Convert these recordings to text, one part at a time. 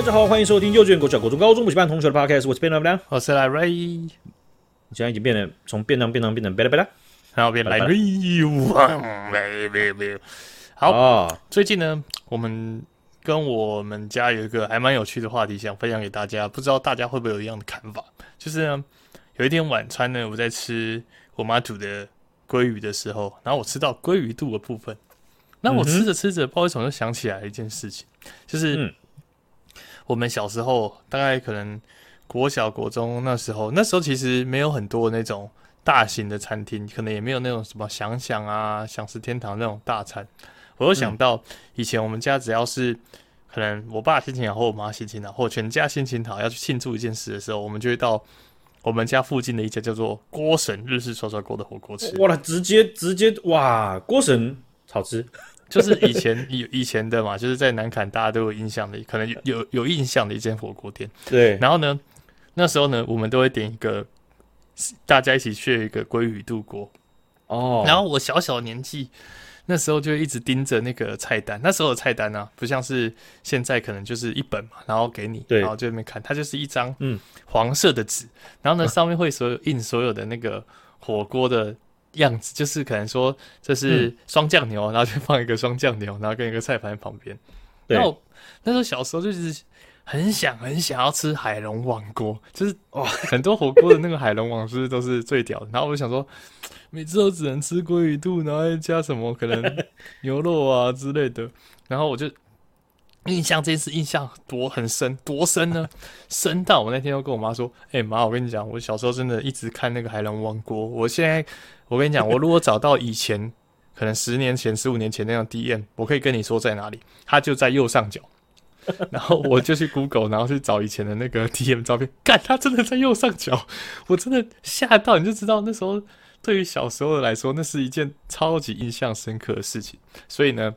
大家好，欢迎收听幼稚园、国小、国中、高中补习班同学的 Podcast。我是便当便当，我是来瑞。你现在已经变得从便当便当变成贝拉贝拉，然后变来瑞。好，哦、最近呢，我们跟我们家有一个还蛮有趣的话题，想分享给大家。不知道大家会不会有一样的看法？就是呢，有一天晚餐呢，我在吃我妈煮的鲑鱼的时候，然后我吃到鲑鱼肚的部分。那我吃着吃着，不知道为什么就想起来一件事情，就是。嗯我们小时候大概可能国小国中那时候，那时候其实没有很多那种大型的餐厅，可能也没有那种什么想想啊、想食天堂那种大餐。我又想到以前我们家只要是可能我爸心情好或我妈心情好或全家心情好要去庆祝一件事的时候，我们就会到我们家附近的一家叫做锅神日式涮涮锅的火锅吃。哇，直接直接哇，锅神好吃。就是以前 以以前的嘛，就是在南坎大家都有印象的，可能有有有印象的一间火锅店。对，然后呢，那时候呢，我们都会点一个，大家一起去一个鲑鱼肚锅。哦，然后我小小的年纪，那时候就一直盯着那个菜单。那时候的菜单呢、啊，不像是现在可能就是一本嘛，然后给你，然后就在那边看，它就是一张嗯黄色的纸，嗯、然后呢上面会所有印所有的那个火锅的。样子就是可能说这是双酱牛，嗯、然后就放一个双酱牛，然后跟一个菜盘旁边。对然后那时候小时候就是很想很想要吃海龙王锅，就是哇，很多火锅的那个海龙王是不是都是最屌的？然后我就想说，每次都只能吃鲑鱼肚，然后再加什么可能 牛肉啊之类的。然后我就印象这次印象多很深，多深呢？深到我那天又跟我妈说：“哎、欸、妈，我跟你讲，我小时候真的一直看那个海龙王锅，我现在。”我跟你讲，我如果找到以前可能十年前、十五年前那样 DM，我可以跟你说在哪里，它就在右上角。然后我就去 Google，然后去找以前的那个 DM 照片，干，它真的在右上角，我真的吓到，你就知道那时候对于小时候的来说，那是一件超级印象深刻的事情。所以呢，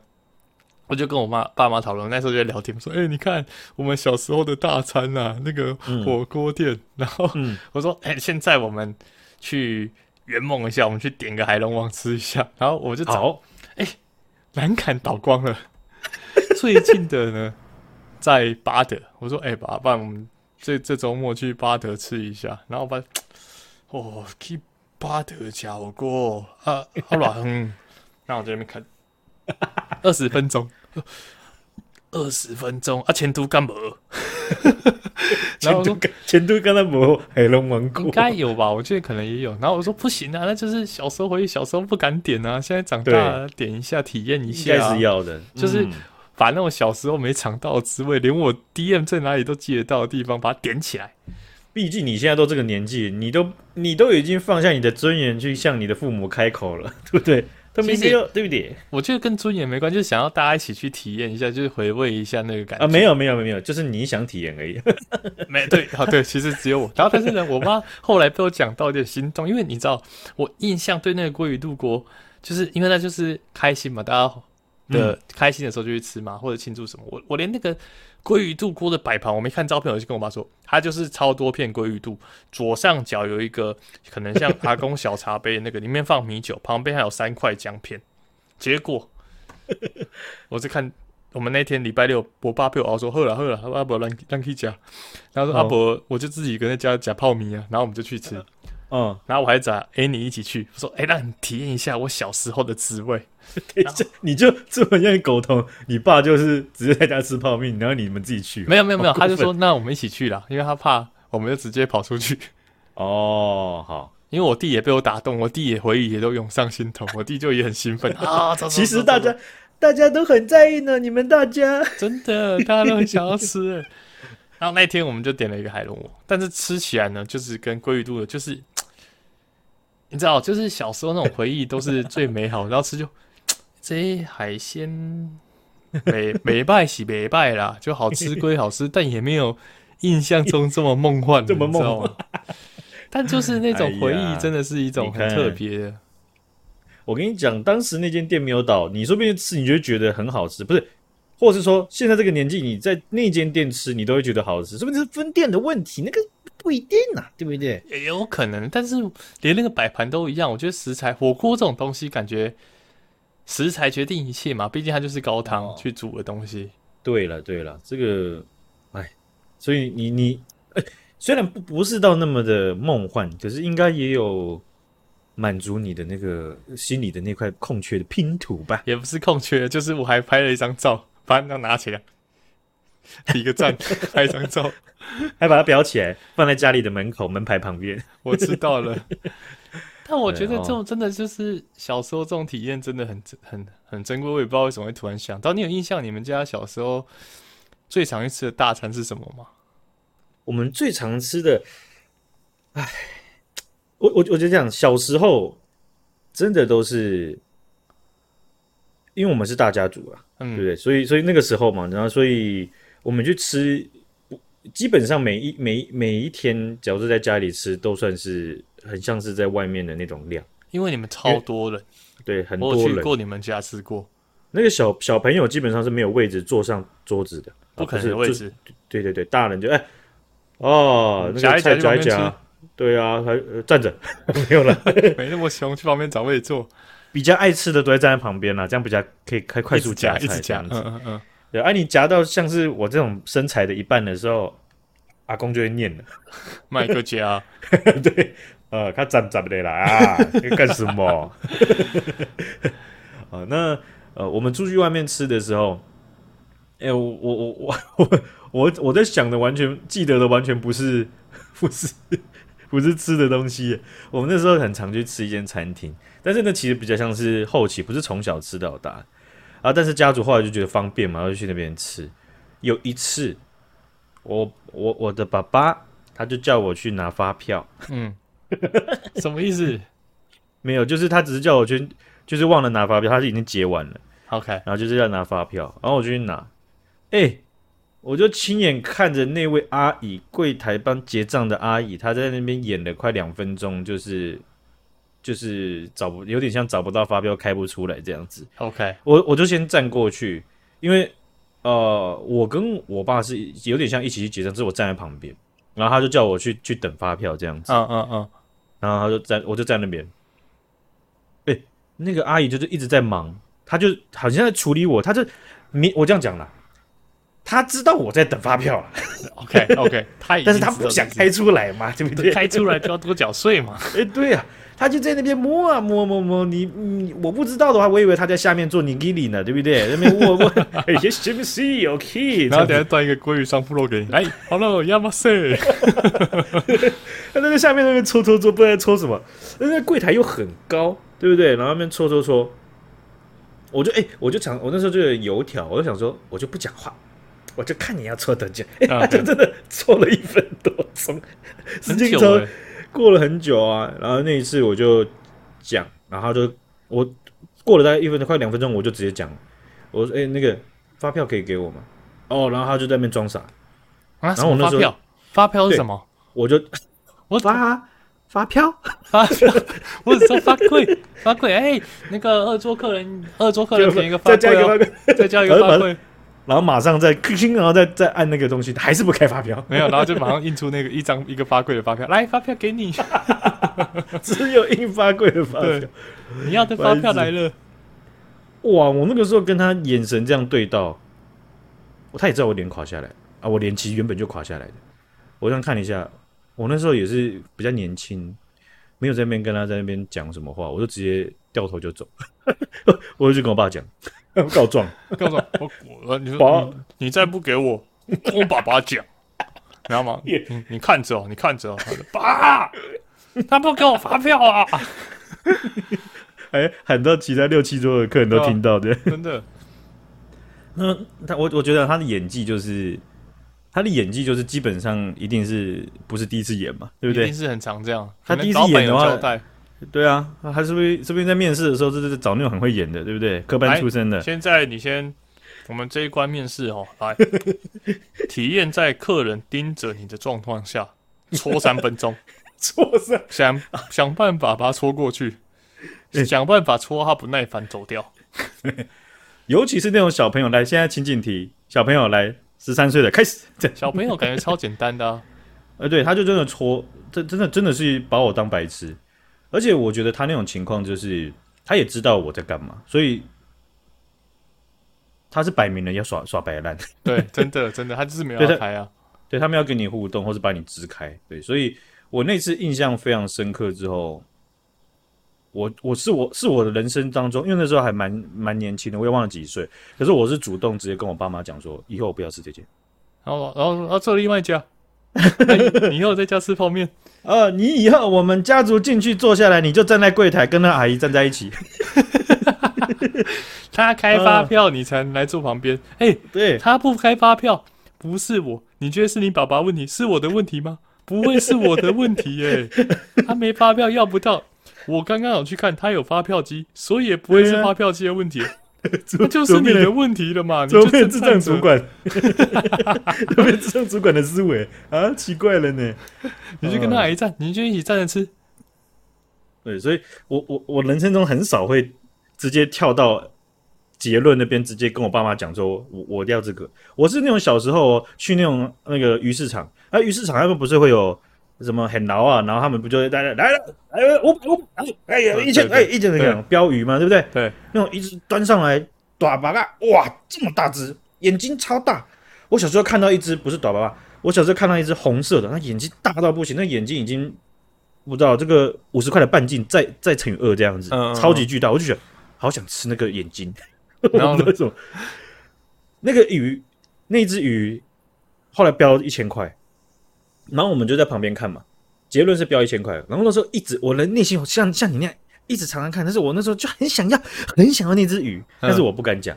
我就跟我妈爸妈讨论，那时候就在聊天，说：“哎、欸，你看我们小时候的大餐啊，那个火锅店。嗯”然后我说：“哎、欸，现在我们去。”圆梦一下，我们去点个海龙王吃一下，然后我就找，哎好，南崁倒光了。最近的呢，在巴德。我说，哎、欸，爸爸，我们这这周末去巴德吃一下。然后我把，哦，去巴德吃火锅啊，好软。然后我在那边看，二十分钟。二十分钟啊，前途干不？然后我说前途干那不海龙王国，应该有吧？我觉得可能也有。然后我说不行啊，那就是小时候回忆，小时候不敢点啊，现在长大了点一下体验一下，应该是要的。就是把那种小时候没尝到的滋味，连我 DM 在哪里都记得到的地方，把它点起来。毕竟你现在都这个年纪，你都你都已经放下你的尊严去向你的父母开口了，对不对？他没有，对不对？我觉得跟尊严没关系，就是想要大家一起去体验一下，就是回味一下那个感觉啊。没有，没有，没有，就是你想体验而已。没对，好对，其实只有我。然后，但是呢，我妈后来被我讲到有点心动，因为你知道，我印象对那个鲑鱼肚锅，就是因为那就是开心嘛，大家的开心的时候就去吃嘛，或者庆祝什么。我我连那个。鲑鱼肚锅的摆盘，我没看照片，我就跟我妈说，它就是超多片鲑鱼肚，左上角有一个可能像阿公小茶杯那个，里面放米酒，旁边还有三块姜片。结果，我是看我们那天礼拜六，我爸陪我熬说，喝了喝了，阿伯让让去加，然后说阿伯我就自己跟他加加泡米啊，然后我们就去吃。嗯，然后我还找 Annie 一起去，说：“哎、欸，让你体验一下我小时候的滋味。”等一下，你就这么愿意苟同？你爸就是直接在家吃泡面，然后你们自己去？没有没有没有，他就说：“那我们一起去啦，因为他怕我们就直接跑出去。”哦，好，因为我弟也被我打动，我弟也回忆也都涌上心头，我弟就也很兴奋 啊。其实大家大家都很在意呢，你们大家真的大家都很想要吃。然后那天我们就点了一个海龙王，但是吃起来呢，就是跟鲑鱼肚的，就是。你知道，就是小时候那种回忆都是最美好，然后吃就这海鲜美美败喜美败啦，就好吃归好吃，但也没有印象中这么梦幻，这么梦幻。但就是那种回忆，真的是一种很特别。我跟你讲，当时那间店没有倒，你说不定吃，你就觉得很好吃，不是？或者是说，现在这个年纪，你在那间店吃，你都会觉得好吃，是不？是分店的问题，那个。不一定呐、啊，对不对？也有可能，但是连那个摆盘都一样。我觉得食材火锅这种东西，感觉食材决定一切嘛。毕竟它就是高汤去煮的东西。对了，对了，这个哎，所以你你，哎，虽然不不是到那么的梦幻，可是应该也有满足你的那个心里的那块空缺的拼图吧？也不是空缺，就是我还拍了一张照，把那拿起来，比个赞，拍一张照，还把它裱起来，放在家里的门口门牌旁边。我知道了。但我觉得这种真的就是小时候这种体验真的很很很珍贵。我也不知道为什么会突然想到，你有印象你们家小时候最常吃的大餐是什么吗？我们最常吃的，哎，我我我就这样，小时候真的都是，因为我们是大家族啊，嗯、对不对？所以所以那个时候嘛，然后所以我们去吃，基本上每一每每一天，只要是在家里吃，都算是。很像是在外面的那种量，因为你们超多人，对，很多人。我去过你们家吃过，那个小小朋友基本上是没有位置坐上桌子的，不可能有位置。对对对，大人就哎，哦，那个菜夹一夹，对啊，还站着，没有了，没那么凶，去旁边找位置坐。比较爱吃的都在站在旁边啦，这样比较可以开快速夹，一直夹，嗯嗯嗯。对，哎，你夹到像是我这种身材的一半的时候，阿公就会念了，麦克夹，对。呃，他站站不得了啊！干什么？啊，那呃，我们出去外面吃的时候，哎、欸，我我我我我我我在想的，完全记得的，完全不是不是不是吃的东西。我们那时候很常去吃一间餐厅，但是那，其实比较像是后期，不是从小吃到大啊。但是家族后来就觉得方便嘛，就去那边吃。有一次，我我我的爸爸他就叫我去拿发票，嗯。什么意思？没有，就是他只是叫我去，就是忘了拿发票，他是已经结完了。OK，然后就是要拿发票，然后我就去拿。哎、欸，我就亲眼看着那位阿姨柜台帮结账的阿姨，她在那边演了快两分钟，就是就是找不有点像找不到发票开不出来这样子。OK，我我就先站过去，因为呃，我跟我爸是有点像一起去结账，只是我站在旁边。然后他就叫我去去等发票这样子，嗯嗯嗯，然后他就站我就在那边，哎，那个阿姨就是一直在忙，她就好像在处理我，她就你我这样讲了，她知道我在等发票了，OK OK，但是她不想开出来嘛，对不对？开出来就要多缴税嘛，哎，对呀。他就在那边摸啊摸摸摸，你你我不知道的话，我以为他在下面做尼基里呢，对不对？那边握握，哎，是不是 OK？然后等下端一个鲑鱼上铺肉给你，来，Hello，亚马逊。他在那下面那边搓搓搓，不知道在搓什么。那个柜台又很高，对不对？然后那边搓搓搓，我就哎，我就想，我那时候就有油条，我就想说，我就不讲话，我就看你要搓多久。哎，他就真的搓了一分多钟，时间抽。过了很久啊，然后那一次我就讲，然后就我过了大概一分钟，快两分钟，我就直接讲，我说：“哎、欸，那个发票可以给我吗？”哦，然后他就在那边装傻啊。然后我那时候发票，发票是什么？我就我发发票，发票，我只说发馈，发馈。哎、欸，那个二桌客人，二桌客人点一个发票，再加一个发柜，再加一个发柜。然后马上再 然后再再按那个东西，还是不开发票？没有，然后就马上印出那个一张一个发柜的发票，来发票给你，只有印发柜的发票。你要的发票来了，哇！我那个时候跟他眼神这样对到，他也知道我脸垮下来啊，我脸其实原本就垮下来的。我想看一下，我那时候也是比较年轻，没有在那边跟他在那边讲什么话，我就直接掉头就走，我就去跟我爸讲。告状，告状！我我你说你，你再不给我，我爸爸讲，知道吗？你你看着哦，你看着哦，爸，他不给我发票啊！哎，喊到其他六七桌的客人都听到的，真的。那他我我觉得他的演技就是他的演技就是基本上一定是不是第一次演嘛，对不对？一定是很常这样。他第一次演的话。对啊，他是不是是不是在面试的时候就是找那种很会演的，对不对？科班出身的。现在你先，我们这一关面试哦，来体验在客人盯着你的状况下搓三分钟，搓三，想想办法把他搓过去，想办法搓他不耐烦走掉。尤其是那种小朋友来，现在情景题，小朋友来十三岁的开始，小朋友感觉超简单的啊，呃，对，他就真的搓，这真的真的是把我当白痴。而且我觉得他那种情况就是，他也知道我在干嘛，所以他是摆明了要耍耍白烂。对，真的真的，他就是没有开啊。对，他们要跟你互动，或是把你支开。对，所以我那次印象非常深刻。之后，我我是我是我的人生当中，因为那时候还蛮蛮年轻的，我也忘了几岁。可是我是主动直接跟我爸妈讲说，以后我不要吃这件。然后然后然后做另外一家，你以后在家吃泡面。呃，你以后我们家族进去坐下来，你就站在柜台跟那阿姨站在一起。他开发票，你才来坐旁边。哎、对，他不开发票，不是我。你觉得是你爸爸问题，是我的问题吗？不会是我的问题耶、欸。他没发票要不到，我刚刚有去看，他有发票机，所以也不会是发票机的问题。这就是你的问题了嘛？怎么变智障主管？怎么变智障主管的思维啊？奇怪了呢。你去跟他一站，你就一起站着吃。对，所以我我我人生中很少会直接跳到结论那边，直接跟我爸妈讲说，我我要这个。我是那种小时候去那种那个鱼市场，啊，鱼市场他们不是会有什么很牢啊，然后他们不就会来了来了，哎五百五百，哎呀一千哎一千那个标鱼嘛，对不对？对，那种一直端上来，短巴嘎，哇，这么大只，眼睛超大。我小时候看到一只不是短巴巴，我小时候看到一只红色的，那眼睛大到不行，那眼睛已经。不知道这个五十块的半径再再乘以二这样子，嗯、超级巨大，我就觉得好想吃那个眼睛。然后那种 那个鱼，那只鱼后来标一千块，然后我们就在旁边看嘛。结论是标一千块，然后那时候一直我的内心像像你那样一直常常看，但是我那时候就很想要很想要那只鱼，但是我不敢讲。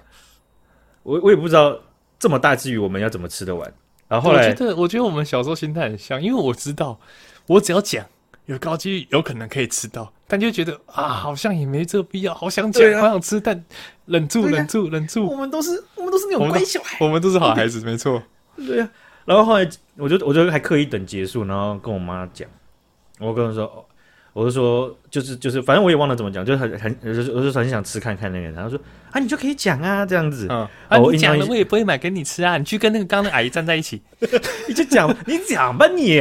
我我也不知道这么大只鱼我们要怎么吃得完。然后后来我觉得我觉得我们小时候心态很像，因为我知道我只要讲。有高几率有可能可以吃到，但就觉得啊，好像也没这必要，好想讲，啊、好想吃，但忍住，啊、忍住，忍住。我们都是，我们都是那种乖小孩，我们都是好孩子，没错。对啊，然后后来，我就，我就还刻意等结束，然后跟我妈讲，我跟她说，我就说，就是，就是，反正我也忘了怎么讲，就是很，很，我就，我就很想吃看看那个，然后说啊，你就可以讲啊，这样子，嗯，啊，你讲了，我也不会买给你吃啊，你去跟那个刚刚那阿姨站在一起，你就讲，你讲吧，你，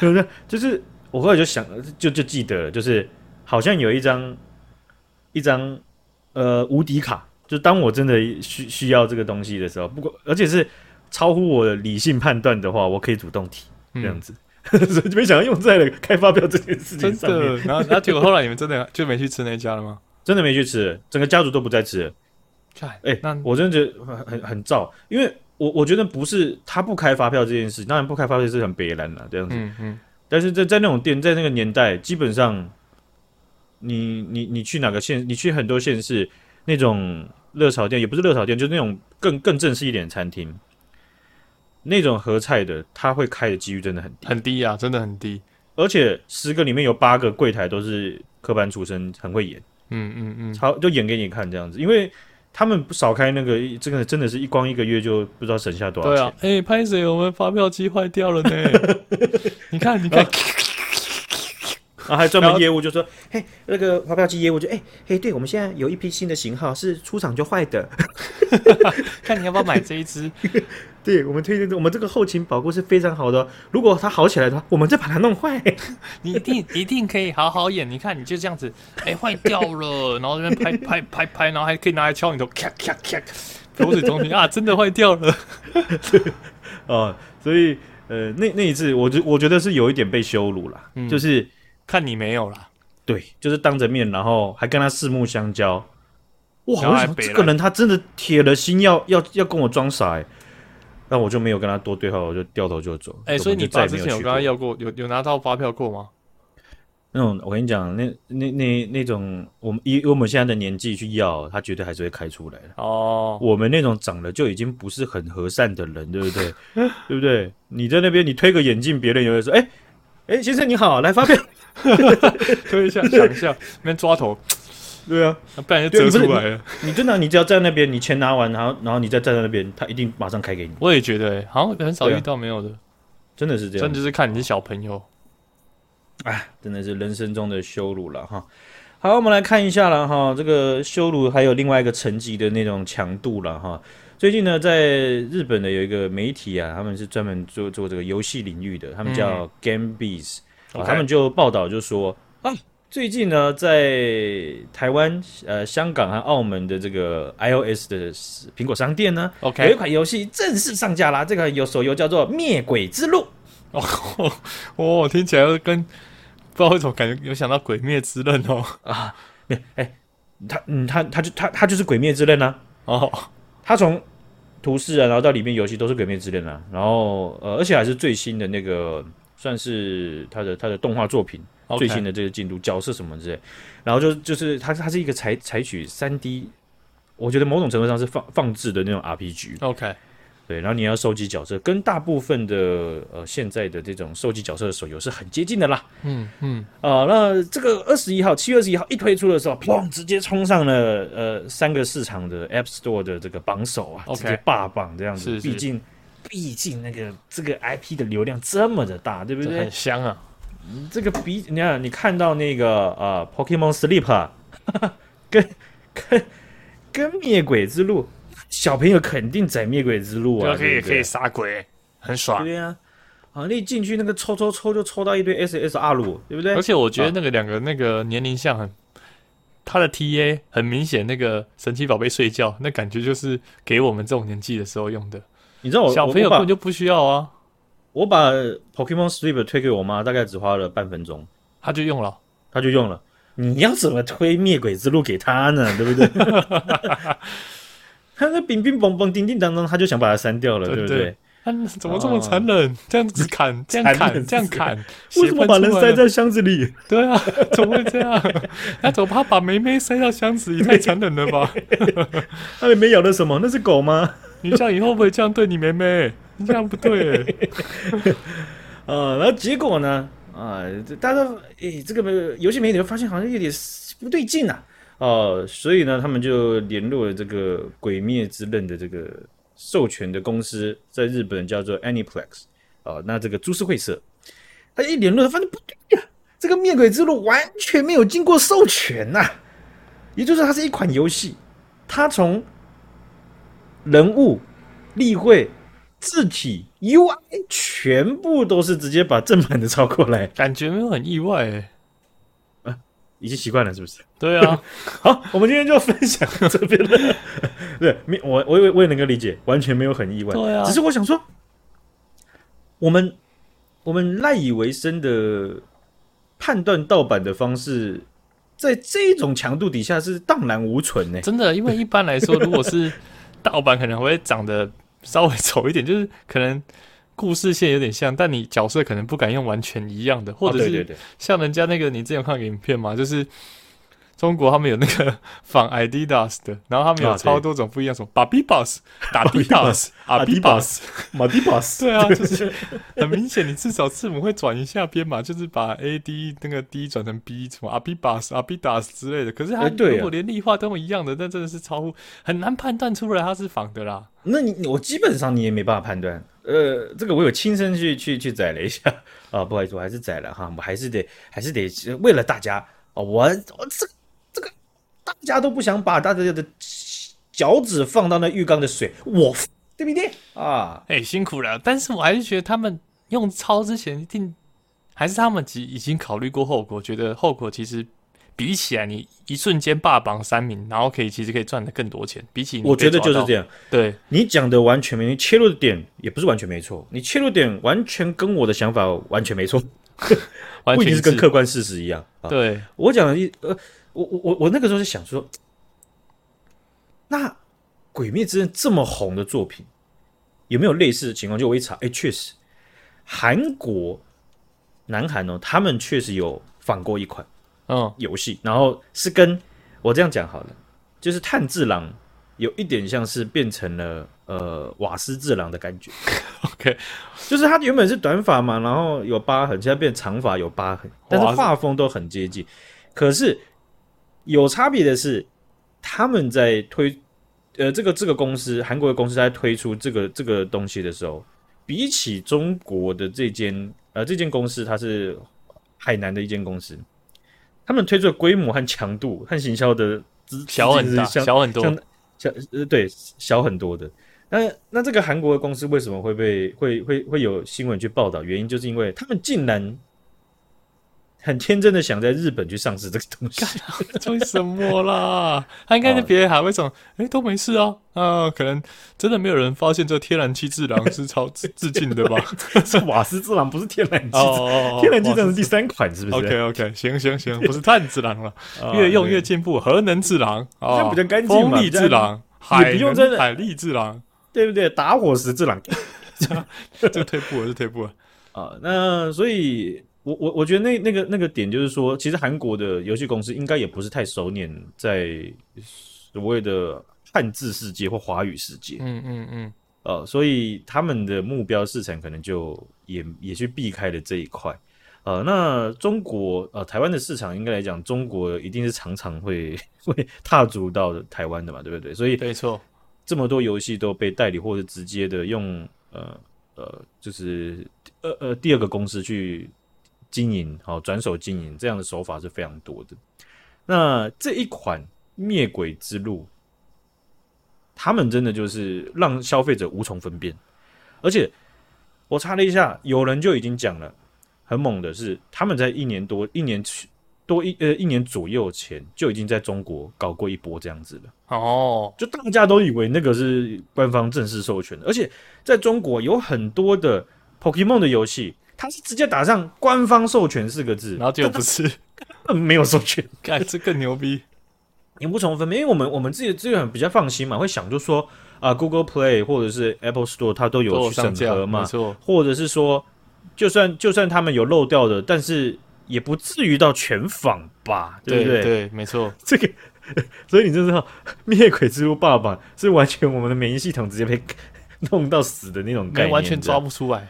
是不是？就是。我后来就想，就就记得了，就是好像有一张一张呃无敌卡，就当我真的需需要这个东西的时候，不过而且是超乎我的理性判断的话，我可以主动提这样子，嗯、所以就没想到用在了开发票这件事情上面。真的，然后然后结果后来你们真的就没去吃那家了吗？真的没去吃，整个家族都不再吃了。哎、欸，那我真的觉得很很很燥，因为我我觉得不是他不开发票这件事，当然不开发票是很别然的这样子。嗯嗯但是在在那种店，在那个年代，基本上你，你你你去哪个县，你去很多县市，那种热炒店也不是热炒店，就是那种更更正式一点的餐厅，那种合菜的，他会开的几率真的很低很低啊，真的很低。而且十个里面有八个柜台都是科班出身，很会演，嗯嗯嗯，好就演给你看这样子，因为。他们不少开那个，这个真的是一光一个月就不知道省下多少钱。对啊，哎、欸，拍谁？我们发票机坏掉了呢。你看，你看，然后还专门业务就说，嘿，那个发票机业务就，哎，嘿，对，我们现在有一批新的型号是出厂就坏的，看你要不要买这一支。对，我们推荐，我们这个后勤保护是非常好的。如果它好起来的话，我们再把它弄坏。你一定一定可以好好演。你看，你就这样子，哎，坏掉了，然后这边拍拍拍拍，然后还可以拿来敲你头，咔咔咔，口水中瓶啊，真的坏掉了。哦，所以呃，那那一次，我觉我觉得是有一点被羞辱了，嗯、就是看你没有了。对，就是当着面，然后还跟他四目相交。哇，这个人他真的铁了心要要要跟我装傻哎。那我就没有跟他多对话，我就掉头就走。哎、欸，所以你爸之前有跟他要过，有有拿到发票过吗？那种我跟你讲，那那那那种，我们以我们现在的年纪去要，他绝对还是会开出来的。哦，我们那种长得就已经不是很和善的人，对不对？对不对？你在那边，你推个眼镜，别人也会说：“哎、欸、哎、欸，先生你好，来发票。”推一下，想一下，那边抓头。对啊，不然就折出来了。你真的，你只要站在那边，你钱拿完，然后然后你再站在那边，他一定马上开给你。我也觉得，好像很少遇到没有的，真的是这样。真的就是看你是小朋友，哎，真的是人生中的羞辱了哈。好，我们来看一下了哈，这个羞辱还有另外一个层级的那种强度了哈。最近呢，在日本的有一个媒体啊，他们是专门做做这个游戏领域的，他们叫 GameBiz，他们就报道就说啊。最近呢，在台湾、呃香港和澳门的这个 iOS 的苹果商店呢，OK，有一款游戏正式上架啦。这个有手游叫做《灭鬼之路》哦，哦，听起来跟不知道为什么感觉有想到《鬼灭之刃》哦啊，哎、欸，他嗯，他他就他他就是《鬼灭之刃》啊。哦，他从图示啊，然后到里面游戏都是《鬼灭之刃》啊，然后呃，而且还是最新的那个，算是他的他的动画作品。最新的这个进度，角色什么之类，然后就就是它它是一个采采取三 D，我觉得某种程度上是放放置的那种 RPG。OK，对，然后你要收集角色，跟大部分的呃现在的这种收集角色的手游是很接近的啦。嗯嗯，啊、呃，那这个二十一号七月二十一号一推出的时候，砰，直接冲上了呃三个市场的 App Store 的这个榜首啊接霸榜这样子。毕竟毕竟那个这个 IP 的流量这么的大，对不对？很香啊。这个比你看，你看到那个呃，Pokemon Sleep 啊，跟跟跟灭鬼之路，小朋友肯定在灭鬼之路啊，可以可以杀鬼，很爽。对呀，啊，你进去那个抽抽抽就抽到一堆 SSR 路，对不对？而且我觉得那个两个那个年龄像很，他的 TA 很明显，那个神奇宝贝睡觉那感觉就是给我们这种年纪的时候用的。你知道我小朋友根本就不需要啊。我把 Pokemon Sleep 推给我妈，大概只花了半分钟，她就用了，她就用了。你要怎么推灭鬼之路给她呢？对不对？他那乒乒乓乓、叮叮当当，他就想把它删掉了，对，对不对？他怎么这么残忍？这样子砍，这样砍，这样砍，为什么把人塞在箱子里？对啊，怎么会这样？他怎么怕把妹妹塞到箱子里？太残忍了吧？他妹妹咬的什么？那是狗吗？你想以后会不会这样对你妹妹？这样不对，呃，然后结果呢？啊、呃，大家诶、这个游戏媒体发现好像有点不对劲啊，哦、所以呢，他们就联络了这个《鬼灭之刃》的这个授权的公司，在日本叫做 Aniplex，哦、那这个株式会社，他一联络，发现不对呀、这个《灭鬼之路》完全没有经过授权呐、也就是它是一款游戏，它从人物立绘。字体 UI 全部都是直接把正版的抄过来，感觉没有很意外哎，啊，已经习惯了是不是？对啊，好，我们今天就分享这边了，对，我我也我也能够理解，完全没有很意外，对啊，只是我想说，我们我们赖以为生的判断盗版的方式，在这种强度底下是荡然无存呢，真的，因为一般来说，如果是盗版，可能会长得。稍微丑一点，就是可能故事线有点像，但你角色可能不敢用完全一样的，或者是像人家那个，你之前有看影片吗？就是。中国他们有那个 仿 Adidas 的，然后他们有超多种不一样，什么 Baby Boss、打 Adidas、Adidas、马蒂 Boss，对啊，就是 很明显，你至少字母会转一下编码，就是把 A D 那个 D 转成 B，什么 Adidas 之类的。可是他如果连立画都一样的，那真的是超乎很难判断出来它是仿的啦。那你我基本上你也没办法判断。呃，这个我有亲身去去去载了一下啊，不好意思，我还是载了哈，我还是得还是得为了大家啊，我我这个。大家都不想把大家的脚趾放到那浴缸的水，我 对不对啊？哎、欸，辛苦了。但是我还是觉得他们用抄之前一定还是他们已已经考虑过后果，觉得后果其实比起来，你一瞬间霸榜三名，然后可以其实可以赚的更多钱。比起你，我觉得就是这样。对，你讲的完全没，你切入的点也不是完全没错，你切入点完全跟我的想法完全没错，不一定是跟客观事实一样。对、啊、我讲的一呃。我我我我那个时候就想说，那《鬼灭之刃》这么红的作品，有没有类似的情况？就我一查，哎，确实，韩国、南韩哦，他们确实有仿过一款嗯游戏，然后是跟我这样讲好了，就是炭治郎有一点像是变成了呃瓦斯治郎的感觉。OK，就是他原本是短发嘛，然后有疤痕，现在变长发有疤痕，但是画风都很接近，可是。有差别的是，他们在推，呃，这个这个公司，韩国的公司在推出这个这个东西的时候，比起中国的这间，呃，这间公司它是海南的一间公司，他们推出的规模和强度和行销的小很大，小很多，小呃对小很多的。那那这个韩国的公司为什么会被会会会有新闻去报道？原因就是因为他们竟然。很天真的想在日本去上市这个东西，为什么啦？他应该是别的海外厂，哎、欸，都没事啊。啊，可能真的没有人发现这天然气治郎是超致敬的吧？是 瓦斯治郎，不是天然气。哦，天然气治郎是第三款，是不是？OK OK，行行行，不是碳治郎了，越用越进步。核能治郎，这比较干净嘛？风力治郎，也不用真的海力治郎，对不对？打火石治郎，这退步了，是退步了啊。那所以。我我我觉得那那个那个点就是说，其实韩国的游戏公司应该也不是太熟稔在所谓的汉字世界或华语世界，嗯嗯嗯，呃，所以他们的目标市场可能就也也去避开了这一块，呃，那中国呃台湾的市场应该来讲，中国一定是常常会会踏足到台湾的嘛，对不对？所以没错，这么多游戏都被代理或者直接的用呃呃就是呃呃第二个公司去。经营好，转手经营这样的手法是非常多的。那这一款《灭鬼之路》，他们真的就是让消费者无从分辨。而且我查了一下，有人就已经讲了，很猛的是，他们在一年多、一年多一呃一年左右前就已经在中国搞过一波这样子了。哦，就大家都以为那个是官方正式授权的，而且在中国有很多的 Pokemon 的游戏。他是直接打上官方授权四个字，然后就不是，没有授权，干这更牛逼，你不从分辨，因为我们我们自己的资源比较放心嘛，会想就说啊，Google Play 或者是 Apple Store 它都有去审核嘛，或者是说，就算就算他们有漏掉的，但是也不至于到全仿吧，对不对？对，对，没错，这个，所以你就知道灭鬼之路爸爸是完全我们的免疫系统直接被 弄到死的那种概念，完全抓不出来。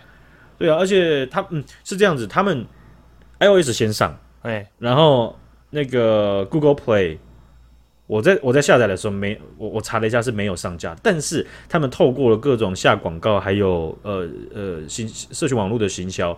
对啊，而且他嗯是这样子，他们 iOS 先上，哎、欸，然后那个 Google Play，我在我在下载的时候没我我查了一下是没有上架，但是他们透过了各种下广告，还有呃呃行社群网络的行销，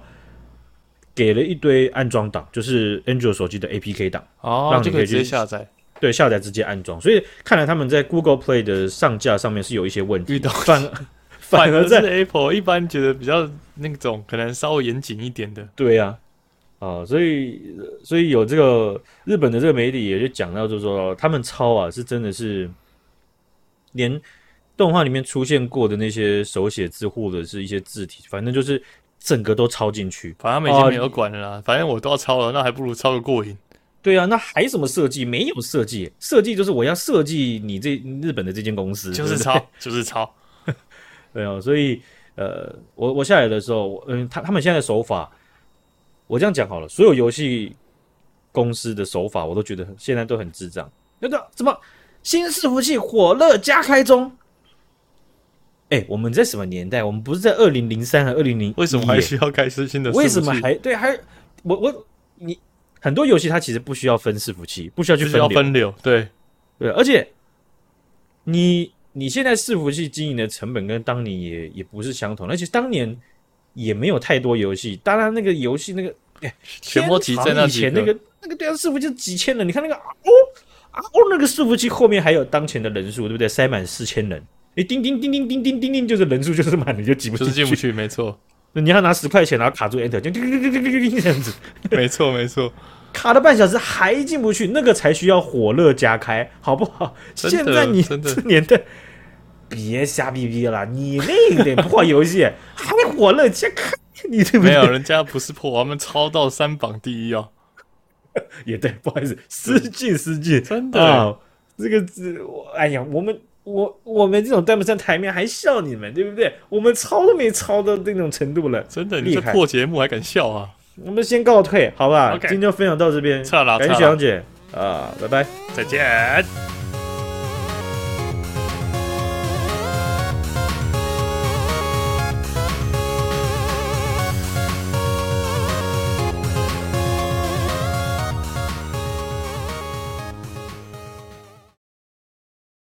给了一堆安装档，就是 Android 手机的 APK 档，哦，让你可以直接下载，对，下载直接安装，所以看来他们在 Google Play 的上架上面是有一些问题，遇到反 反而在 Apple 一般觉得比较。那种可能稍微严谨一点的，对呀、啊，啊，所以所以有这个日本的这个媒体也就讲到，就是说他们抄啊，是真的是连动画里面出现过的那些手写字或者是一些字体，反正就是整个都抄进去。反正他们已经没有管了啦，啊、反正我都要抄了，那还不如抄个过瘾。对啊，那还什么设计？没有设计，设计就是我要设计你这日本的这间公司，就是抄，就是抄。对啊，所以。呃，我我下来的时候，嗯，他他们现在的手法，我这样讲好了，所有游戏公司的手法，我都觉得现在都很智障。那个什么新伺服器火热加开中，哎，我们在什么年代？我们不是在二零零三和二零零？为什么还需要开新新的？为什么还对？还我我你很多游戏它其实不需要分伺服器，不需要去分流，分流对对，而且你。你现在伺服器经营的成本跟当年也也不是相同，而且当年也没有太多游戏。当然，那个游戏那个，哎，全部集在那以前那个那个对啊，伺服器几千人。你看那个哦啊哦，那个伺服器后面还有当前的人数，对不对？塞满四千人，你叮叮叮叮叮叮叮叮，就是人数就是满，你就挤不进去，进不去，没错。你要拿十块钱，然后卡住 Enter，就叮叮叮叮叮叮这样子，没错没错。卡了半小时还进不去，那个才需要火热加开，好不好？现在你这年代别瞎逼逼了，你那点破游戏还火热加开，你对不对？没有，人家不是破，我们超到三榜第一哦。也对，不好意思，失敬失敬，真的啊，这个字，哎呀，我们我我们这种端不上台面还笑你们，对不对？我们抄都没抄到那种程度了，真的，你这破节目还敢笑啊？我们先告退，好吧？Okay. 今天就分享到这边，感谢学长姐啊，拜拜，再见。